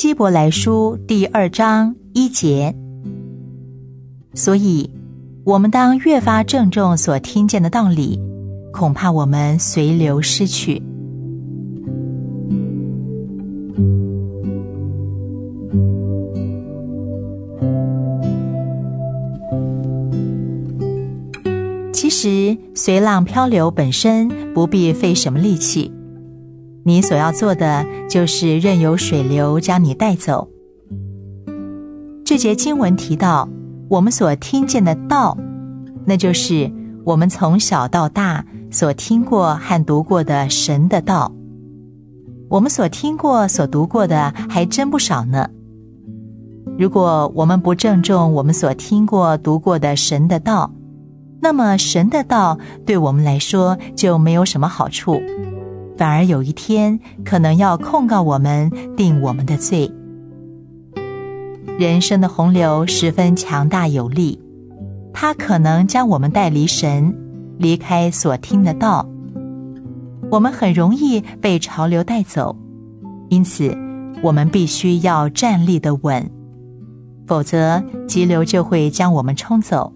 希伯来书第二章一节。所以，我们当越发郑重所听见的道理，恐怕我们随流失去。其实，随浪漂流本身不必费什么力气，你所要做的就是任由水流将你带走。这节经文提到，我们所听见的道，那就是我们从小到大所听过和读过的神的道。我们所听过、所读过的还真不少呢。如果我们不郑重我们所听过、读过的神的道，那么神的道对我们来说就没有什么好处，反而有一天可能要控告我们、定我们的罪。人生的洪流十分强大有力，它可能将我们带离神，离开所听的道。我们很容易被潮流带走，因此我们必须要站立的稳，否则急流就会将我们冲走。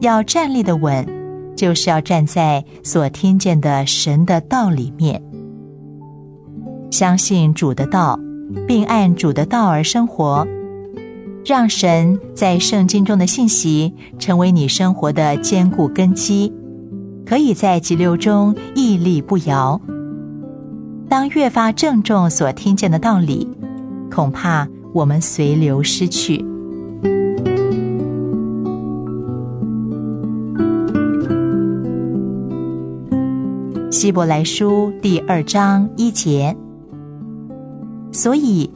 要站立的稳，就是要站在所听见的神的道里面，相信主的道，并按主的道而生活。让神在圣经中的信息成为你生活的坚固根基，可以在急流中屹立不摇。当越发郑重所听见的道理，恐怕我们随流失去。希伯来书第二章一节。所以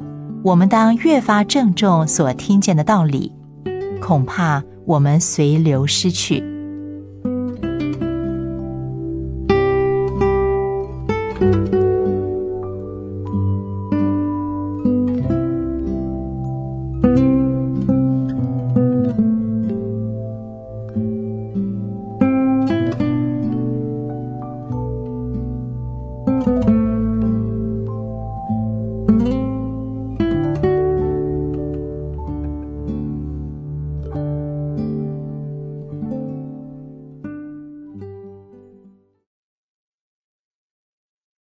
我们当越发郑重所听见的道理恐怕我们随流失去。